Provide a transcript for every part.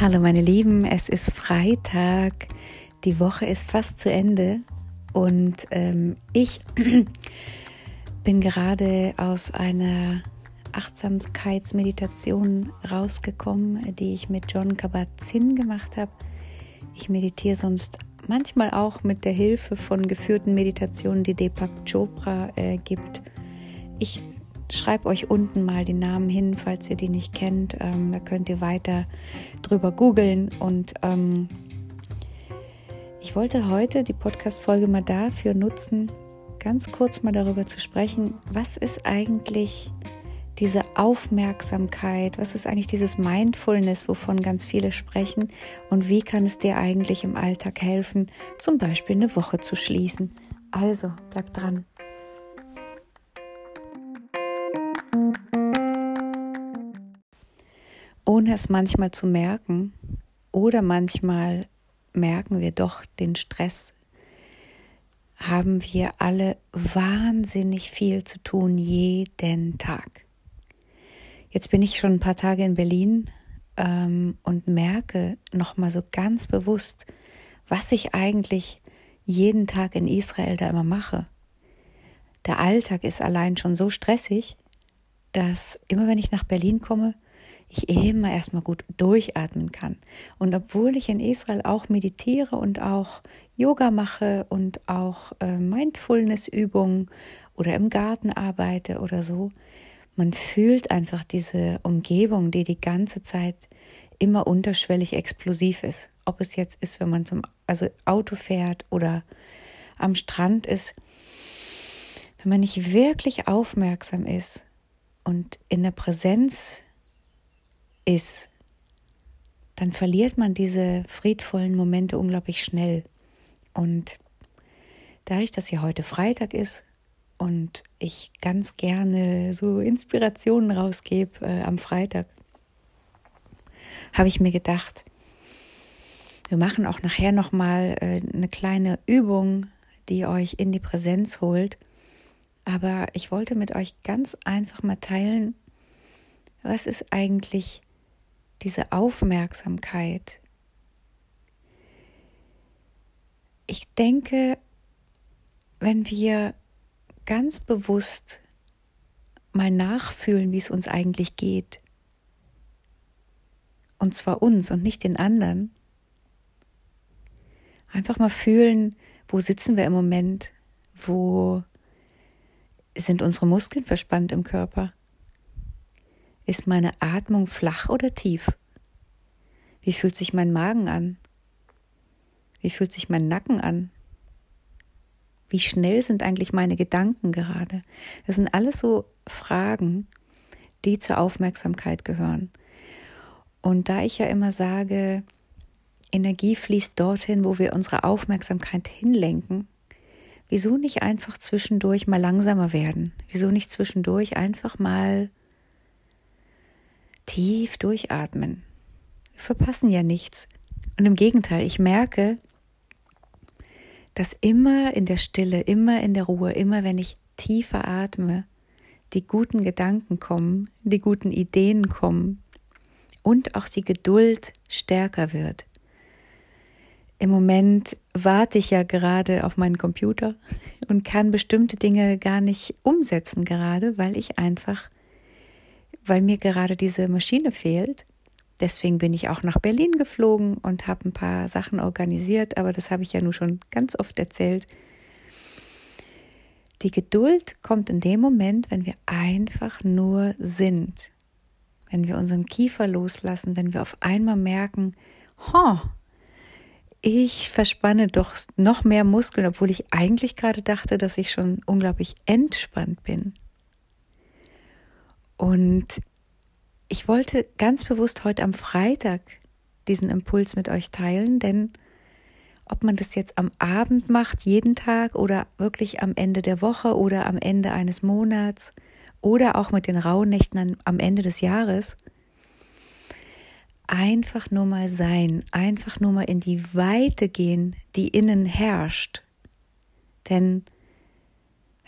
Hallo meine Lieben, es ist Freitag, die Woche ist fast zu Ende und ähm, ich bin gerade aus einer Achtsamkeitsmeditation rausgekommen, die ich mit John Kabat-Zinn gemacht habe. Ich meditiere sonst manchmal auch mit der Hilfe von geführten Meditationen, die Deepak Chopra äh, gibt. Ich schreibe euch unten mal die Namen hin, falls ihr die nicht kennt. Ähm, da könnt ihr weiter drüber googeln. Und ähm, ich wollte heute die Podcast-Folge mal dafür nutzen, ganz kurz mal darüber zu sprechen, was ist eigentlich diese Aufmerksamkeit, was ist eigentlich dieses Mindfulness, wovon ganz viele sprechen und wie kann es dir eigentlich im Alltag helfen, zum Beispiel eine Woche zu schließen. Also, bleib dran. Ohne es manchmal zu merken oder manchmal merken wir doch den Stress, haben wir alle wahnsinnig viel zu tun jeden Tag. Jetzt bin ich schon ein paar Tage in Berlin ähm, und merke nochmal so ganz bewusst, was ich eigentlich jeden Tag in Israel da immer mache. Der Alltag ist allein schon so stressig, dass immer wenn ich nach Berlin komme, ich immer erstmal gut durchatmen kann. Und obwohl ich in Israel auch meditiere und auch Yoga mache und auch äh, Mindfulness-Übungen oder im Garten arbeite oder so, man fühlt einfach diese Umgebung, die die ganze Zeit immer unterschwellig explosiv ist. Ob es jetzt ist, wenn man zum also Auto fährt oder am Strand ist. Wenn man nicht wirklich aufmerksam ist und in der Präsenz ist, dann verliert man diese friedvollen Momente unglaublich schnell. Und dadurch, dass hier heute Freitag ist und ich ganz gerne so Inspirationen rausgebe äh, am Freitag, habe ich mir gedacht, wir machen auch nachher nochmal äh, eine kleine Übung, die euch in die Präsenz holt. Aber ich wollte mit euch ganz einfach mal teilen, was ist eigentlich diese Aufmerksamkeit. Ich denke, wenn wir ganz bewusst mal nachfühlen, wie es uns eigentlich geht, und zwar uns und nicht den anderen, einfach mal fühlen, wo sitzen wir im Moment, wo sind unsere Muskeln verspannt im Körper, ist meine Atmung flach oder tief? Wie fühlt sich mein Magen an? Wie fühlt sich mein Nacken an? Wie schnell sind eigentlich meine Gedanken gerade? Das sind alles so Fragen, die zur Aufmerksamkeit gehören. Und da ich ja immer sage, Energie fließt dorthin, wo wir unsere Aufmerksamkeit hinlenken, wieso nicht einfach zwischendurch mal langsamer werden? Wieso nicht zwischendurch einfach mal tief durchatmen. Wir verpassen ja nichts. Und im Gegenteil, ich merke, dass immer in der Stille, immer in der Ruhe, immer wenn ich tiefer atme, die guten Gedanken kommen, die guten Ideen kommen und auch die Geduld stärker wird. Im Moment warte ich ja gerade auf meinen Computer und kann bestimmte Dinge gar nicht umsetzen gerade, weil ich einfach weil mir gerade diese Maschine fehlt. Deswegen bin ich auch nach Berlin geflogen und habe ein paar Sachen organisiert, aber das habe ich ja nur schon ganz oft erzählt. Die Geduld kommt in dem Moment, wenn wir einfach nur sind. Wenn wir unseren Kiefer loslassen, wenn wir auf einmal merken, oh, ich verspanne doch noch mehr Muskeln, obwohl ich eigentlich gerade dachte, dass ich schon unglaublich entspannt bin. Und ich wollte ganz bewusst heute am Freitag diesen Impuls mit euch teilen, denn ob man das jetzt am Abend macht, jeden Tag oder wirklich am Ende der Woche oder am Ende eines Monats oder auch mit den Rauhnächten am Ende des Jahres, einfach nur mal sein, einfach nur mal in die Weite gehen, die innen herrscht. Denn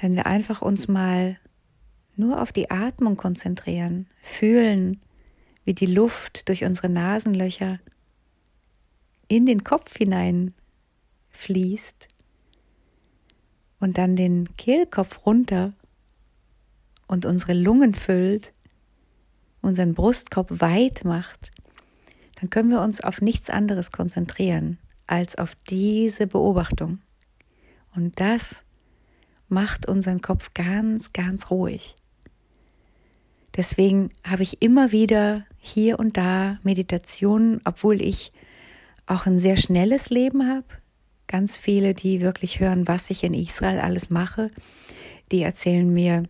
wenn wir einfach uns mal nur auf die Atmung konzentrieren, fühlen, wie die Luft durch unsere Nasenlöcher in den Kopf hinein fließt und dann den Kehlkopf runter und unsere Lungen füllt, unseren Brustkorb weit macht, dann können wir uns auf nichts anderes konzentrieren als auf diese Beobachtung. Und das macht unseren Kopf ganz, ganz ruhig. Deswegen habe ich immer wieder hier und da Meditationen, obwohl ich auch ein sehr schnelles Leben habe. Ganz viele, die wirklich hören, was ich in Israel alles mache, die erzählen mir,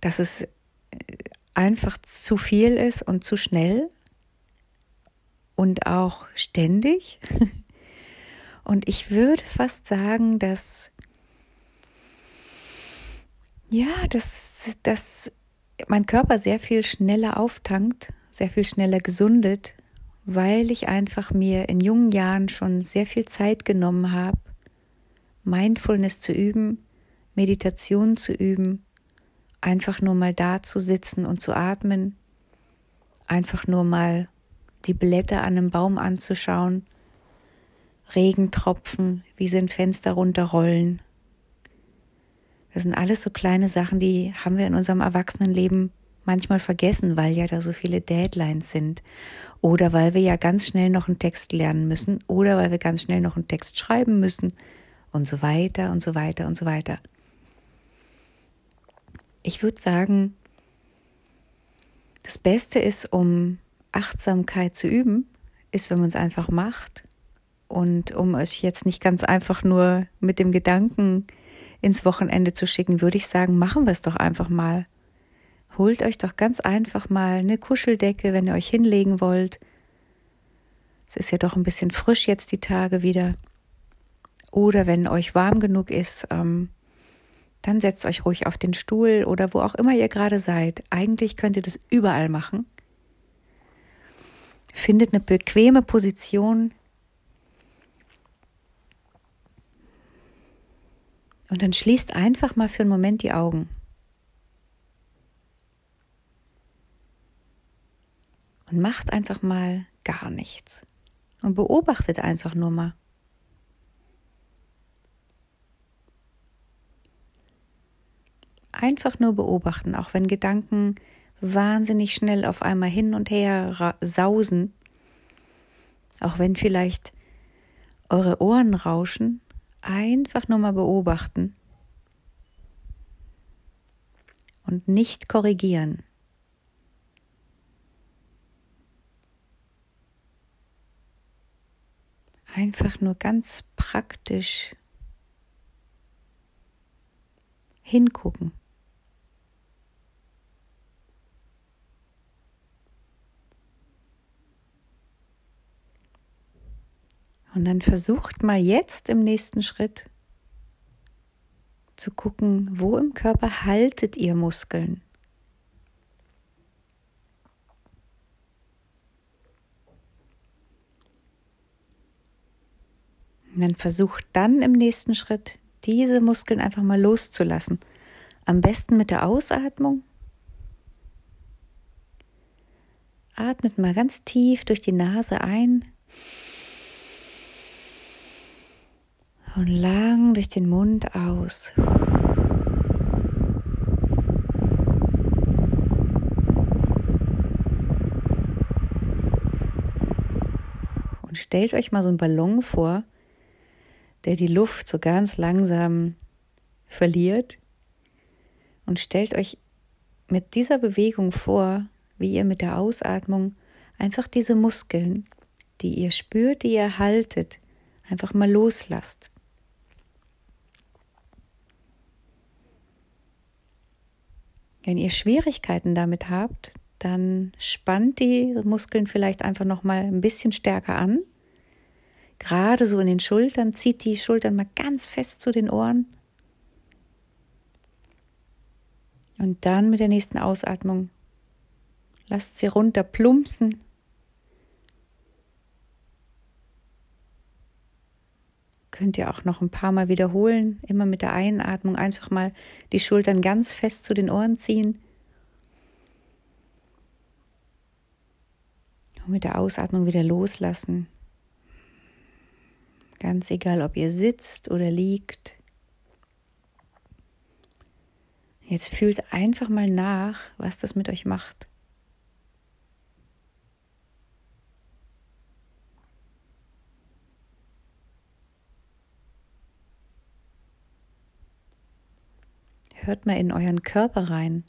dass es einfach zu viel ist und zu schnell und auch ständig. Und ich würde fast sagen, dass ja, dass, dass mein Körper sehr viel schneller auftankt, sehr viel schneller gesundet, weil ich einfach mir in jungen Jahren schon sehr viel Zeit genommen habe, Mindfulness zu üben, Meditation zu üben, einfach nur mal da zu sitzen und zu atmen, einfach nur mal die Blätter an einem Baum anzuschauen, Regentropfen, wie sie ein Fenster runterrollen. Das sind alles so kleine Sachen, die haben wir in unserem Erwachsenenleben manchmal vergessen, weil ja da so viele Deadlines sind. Oder weil wir ja ganz schnell noch einen Text lernen müssen. Oder weil wir ganz schnell noch einen Text schreiben müssen. Und so weiter und so weiter und so weiter. Ich würde sagen, das Beste ist, um Achtsamkeit zu üben, ist, wenn man es einfach macht. Und um euch jetzt nicht ganz einfach nur mit dem Gedanken ins Wochenende zu schicken, würde ich sagen, machen wir es doch einfach mal. Holt euch doch ganz einfach mal eine Kuscheldecke, wenn ihr euch hinlegen wollt. Es ist ja doch ein bisschen frisch jetzt die Tage wieder. Oder wenn euch warm genug ist, ähm, dann setzt euch ruhig auf den Stuhl oder wo auch immer ihr gerade seid. Eigentlich könnt ihr das überall machen. Findet eine bequeme Position. Und dann schließt einfach mal für einen Moment die Augen. Und macht einfach mal gar nichts. Und beobachtet einfach nur mal. Einfach nur beobachten, auch wenn Gedanken wahnsinnig schnell auf einmal hin und her sausen, auch wenn vielleicht eure Ohren rauschen, einfach nur mal beobachten und nicht korrigieren. Einfach nur ganz praktisch hingucken. Und dann versucht mal jetzt im nächsten Schritt zu gucken, wo im Körper haltet ihr Muskeln. Und dann versucht dann im nächsten Schritt diese Muskeln einfach mal loszulassen. Am besten mit der Ausatmung. Atmet mal ganz tief durch die Nase ein und lang durch den Mund aus. Und stellt euch mal so einen Ballon vor, der die Luft so ganz langsam verliert. Und stellt euch mit dieser Bewegung vor, wie ihr mit der Ausatmung einfach diese Muskeln, die ihr spürt, die ihr haltet, einfach mal loslasst. Wenn ihr Schwierigkeiten damit habt, dann spannt die Muskeln vielleicht einfach noch mal ein bisschen stärker an. Gerade so in den Schultern, zieht die Schultern mal ganz fest zu den Ohren. Und dann mit der nächsten Ausatmung lasst sie runter plumpsen könnt ihr auch noch ein paar Mal wiederholen. Immer mit der Einatmung einfach mal die Schultern ganz fest zu den Ohren ziehen. Und mit der Ausatmung wieder loslassen. Ganz egal, ob ihr sitzt oder liegt. Jetzt fühlt einfach mal nach, was das mit euch macht. Hört mal in euren Körper rein.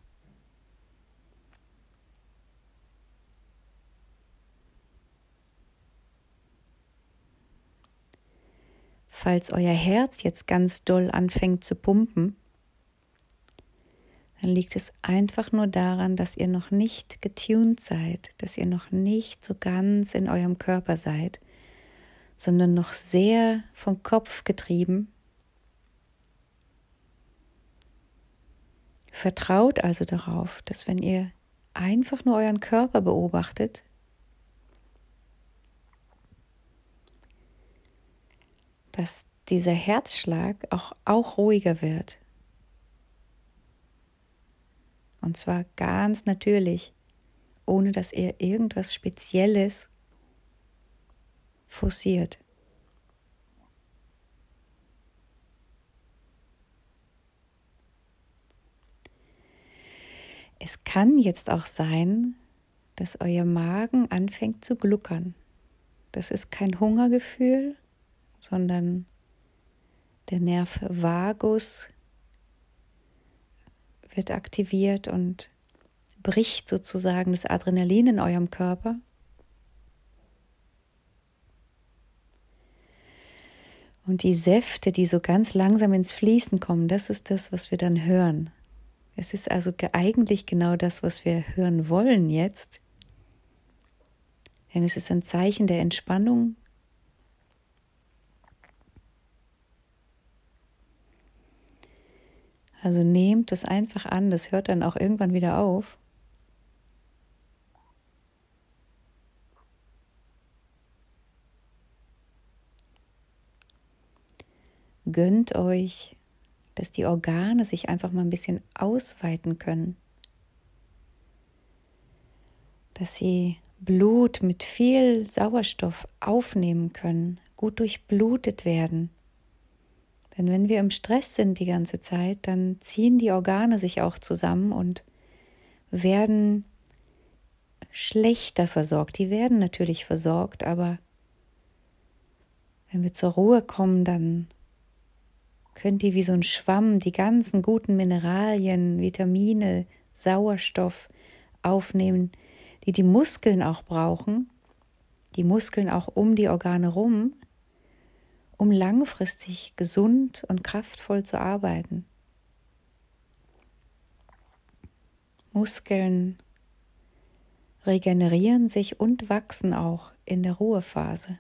Falls euer Herz jetzt ganz doll anfängt zu pumpen, dann liegt es einfach nur daran, dass ihr noch nicht getuned seid, dass ihr noch nicht so ganz in eurem Körper seid, sondern noch sehr vom Kopf getrieben Vertraut also darauf, dass wenn ihr einfach nur euren Körper beobachtet, dass dieser Herzschlag auch, auch ruhiger wird. Und zwar ganz natürlich, ohne dass ihr irgendwas Spezielles forciert. Es kann jetzt auch sein, dass euer Magen anfängt zu gluckern. Das ist kein Hungergefühl, sondern der Nerv Vagus wird aktiviert und bricht sozusagen das Adrenalin in eurem Körper. Und die Säfte, die so ganz langsam ins Fließen kommen, das ist das, was wir dann hören. Es ist also eigentlich genau das, was wir hören wollen jetzt. Denn es ist ein Zeichen der Entspannung. Also nehmt es einfach an, das hört dann auch irgendwann wieder auf. Gönnt euch dass die Organe sich einfach mal ein bisschen ausweiten können, dass sie Blut mit viel Sauerstoff aufnehmen können, gut durchblutet werden. Denn wenn wir im Stress sind die ganze Zeit, dann ziehen die Organe sich auch zusammen und werden schlechter versorgt. Die werden natürlich versorgt, aber wenn wir zur Ruhe kommen, dann könnt ihr wie so ein Schwamm die ganzen guten Mineralien, Vitamine, Sauerstoff aufnehmen, die die Muskeln auch brauchen, die Muskeln auch um die Organe rum, um langfristig gesund und kraftvoll zu arbeiten. Muskeln regenerieren sich und wachsen auch in der Ruhephase.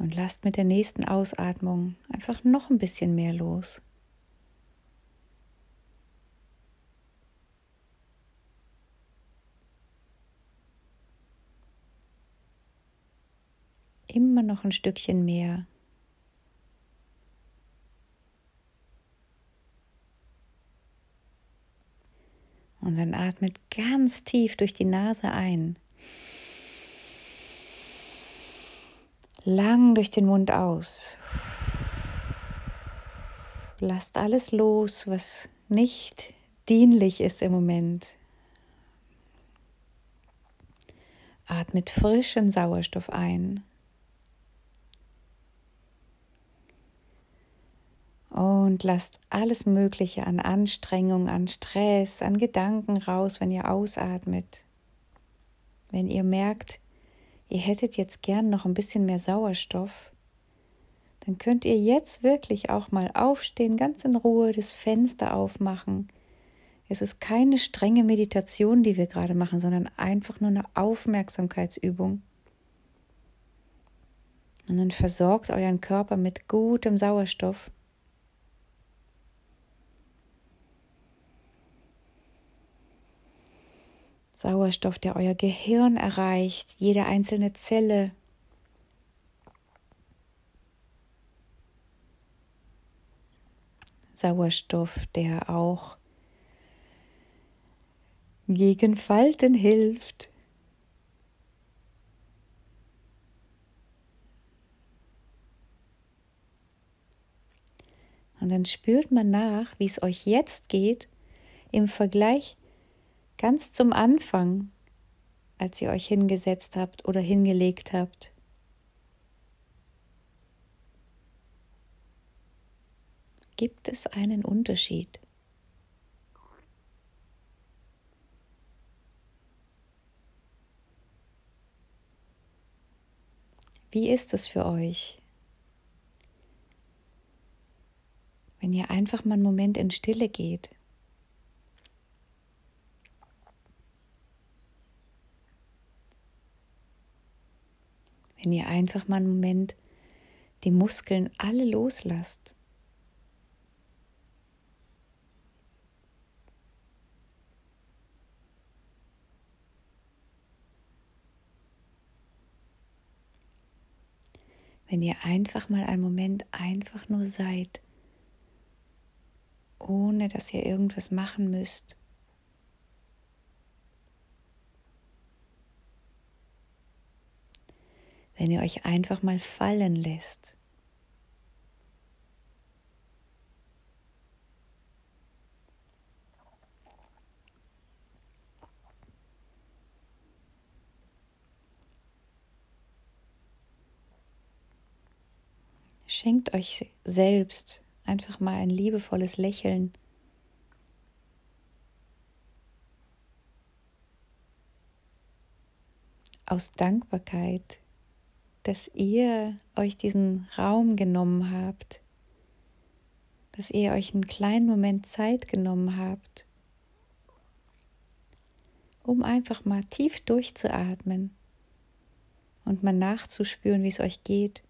Und lasst mit der nächsten Ausatmung einfach noch ein bisschen mehr los. Immer noch ein Stückchen mehr. Und dann atmet ganz tief durch die Nase ein. Lang durch den Mund aus. Lasst alles los, was nicht dienlich ist im Moment. Atmet frischen Sauerstoff ein. Und lasst alles Mögliche an Anstrengung, an Stress, an Gedanken raus, wenn ihr ausatmet. Wenn ihr merkt, ihr hättet jetzt gern noch ein bisschen mehr Sauerstoff, dann könnt ihr jetzt wirklich auch mal aufstehen, ganz in Ruhe das Fenster aufmachen. Es ist keine strenge Meditation, die wir gerade machen, sondern einfach nur eine Aufmerksamkeitsübung. Und dann versorgt euren Körper mit gutem Sauerstoff. Sauerstoff, der euer Gehirn erreicht, jede einzelne Zelle. Sauerstoff, der auch gegen Falten hilft. Und dann spürt man nach, wie es euch jetzt geht im Vergleich ganz zum Anfang, als ihr euch hingesetzt habt oder hingelegt habt. Gibt es einen Unterschied? Wie ist es für euch? Wenn ihr einfach mal einen Moment in Stille geht. Wenn ihr einfach mal einen Moment die Muskeln alle loslasst. wenn ihr einfach mal einen Moment einfach nur seid, ohne dass ihr irgendwas machen müsst. Wenn ihr euch einfach mal fallen lässt. Schenkt euch selbst einfach mal ein liebevolles Lächeln. Aus Dankbarkeit, dass ihr euch diesen Raum genommen habt, dass ihr euch einen kleinen Moment Zeit genommen habt, um einfach mal tief durchzuatmen und mal nachzuspüren, wie es euch geht.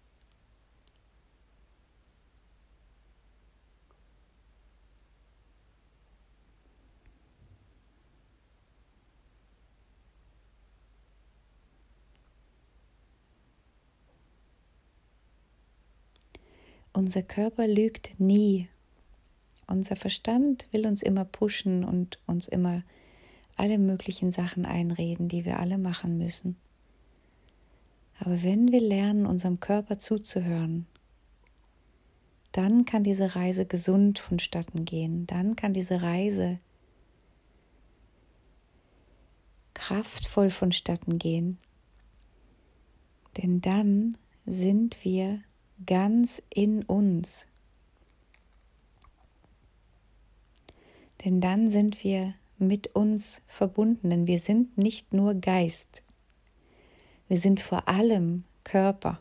Unser Körper lügt nie. Unser Verstand will uns immer pushen und uns immer alle möglichen Sachen einreden, die wir alle machen müssen. Aber wenn wir lernen, unserem Körper zuzuhören, dann kann diese Reise gesund vonstatten gehen. Dann kann diese Reise kraftvoll vonstatten gehen. Denn dann sind wir ganz in uns. Denn dann sind wir mit uns verbunden, denn wir sind nicht nur Geist, wir sind vor allem Körper.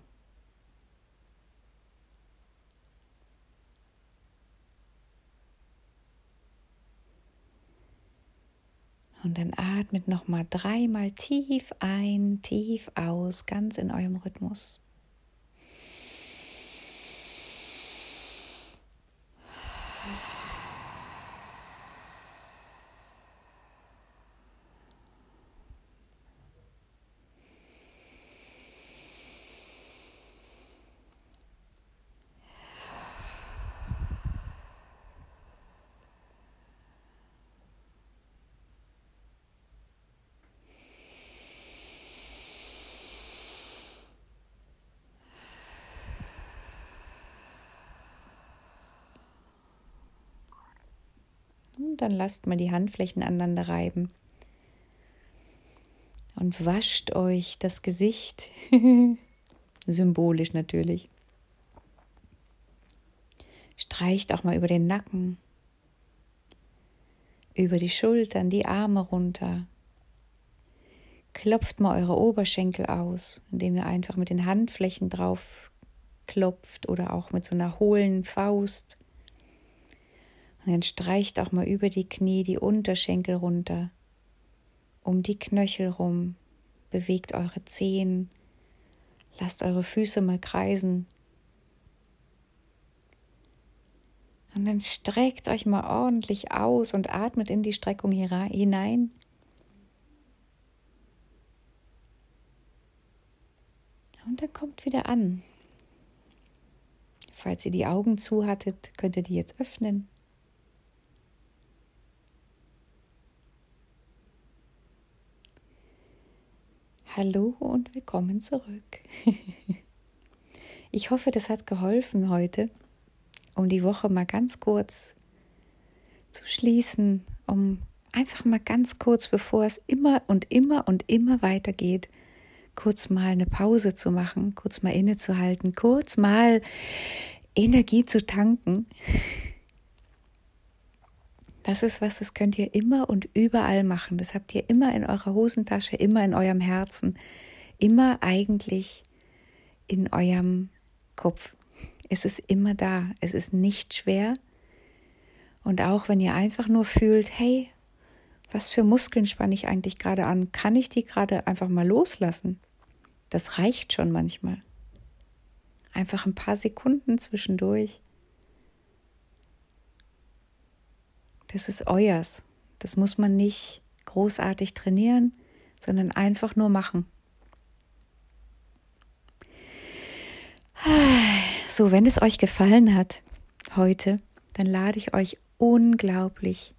Und dann atmet nochmal dreimal tief ein, tief aus, ganz in eurem Rhythmus. Dann lasst mal die Handflächen aneinander reiben. Und wascht euch das Gesicht. Symbolisch natürlich. Streicht auch mal über den Nacken, über die Schultern, die Arme runter. Klopft mal eure Oberschenkel aus, indem ihr einfach mit den Handflächen drauf klopft oder auch mit so einer hohlen Faust. Und dann streicht auch mal über die Knie die Unterschenkel runter, um die Knöchel rum, bewegt eure Zehen, lasst eure Füße mal kreisen. Und dann streckt euch mal ordentlich aus und atmet in die Streckung hinein. Und dann kommt wieder an. Falls ihr die Augen zu hattet, könnt ihr die jetzt öffnen. Hallo und willkommen zurück. Ich hoffe, das hat geholfen heute, um die Woche mal ganz kurz zu schließen, um einfach mal ganz kurz, bevor es immer und immer und immer weitergeht, kurz mal eine Pause zu machen, kurz mal innezuhalten, kurz mal Energie zu tanken. Das ist was, das könnt ihr immer und überall machen. Das habt ihr immer in eurer Hosentasche, immer in eurem Herzen, immer eigentlich in eurem Kopf. Es ist immer da. Es ist nicht schwer. Und auch wenn ihr einfach nur fühlt, hey, was für Muskeln spanne ich eigentlich gerade an? Kann ich die gerade einfach mal loslassen? Das reicht schon manchmal. Einfach ein paar Sekunden zwischendurch. Das ist euers. Das muss man nicht großartig trainieren, sondern einfach nur machen. So, wenn es euch gefallen hat heute, dann lade ich euch unglaublich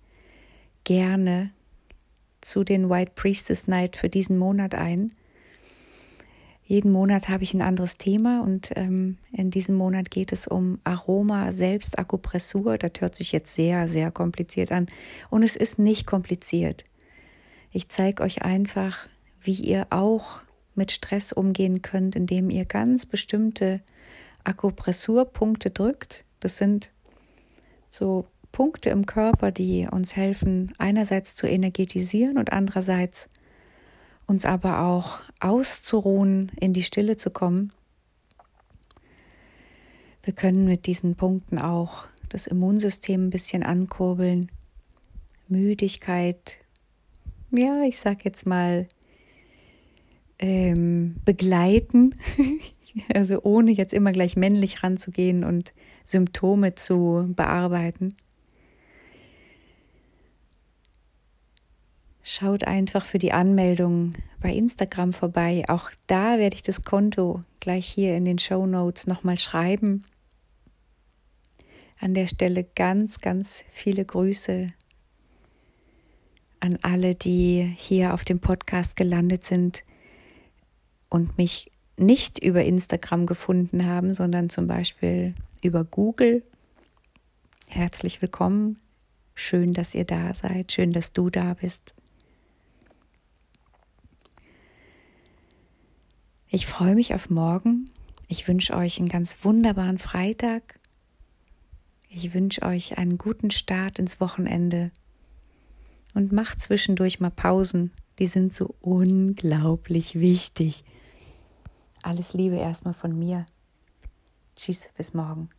gerne zu den White Priestess Night für diesen Monat ein. Jeden Monat habe ich ein anderes Thema und ähm, in diesem Monat geht es um Aroma Selbstakupressur. Das hört sich jetzt sehr, sehr kompliziert an und es ist nicht kompliziert. Ich zeige euch einfach, wie ihr auch mit Stress umgehen könnt, indem ihr ganz bestimmte Akupressurpunkte drückt. Das sind so Punkte im Körper, die uns helfen, einerseits zu energetisieren und andererseits uns aber auch auszuruhen, in die Stille zu kommen. Wir können mit diesen Punkten auch das Immunsystem ein bisschen ankurbeln, Müdigkeit, ja, ich sag jetzt mal, ähm, begleiten, also ohne jetzt immer gleich männlich ranzugehen und Symptome zu bearbeiten. Schaut einfach für die Anmeldung bei Instagram vorbei. Auch da werde ich das Konto gleich hier in den Show Notes nochmal schreiben. An der Stelle ganz, ganz viele Grüße an alle, die hier auf dem Podcast gelandet sind und mich nicht über Instagram gefunden haben, sondern zum Beispiel über Google. Herzlich willkommen. Schön, dass ihr da seid. Schön, dass du da bist. Ich freue mich auf morgen. Ich wünsche euch einen ganz wunderbaren Freitag. Ich wünsche euch einen guten Start ins Wochenende. Und macht zwischendurch mal Pausen. Die sind so unglaublich wichtig. Alles Liebe erstmal von mir. Tschüss, bis morgen.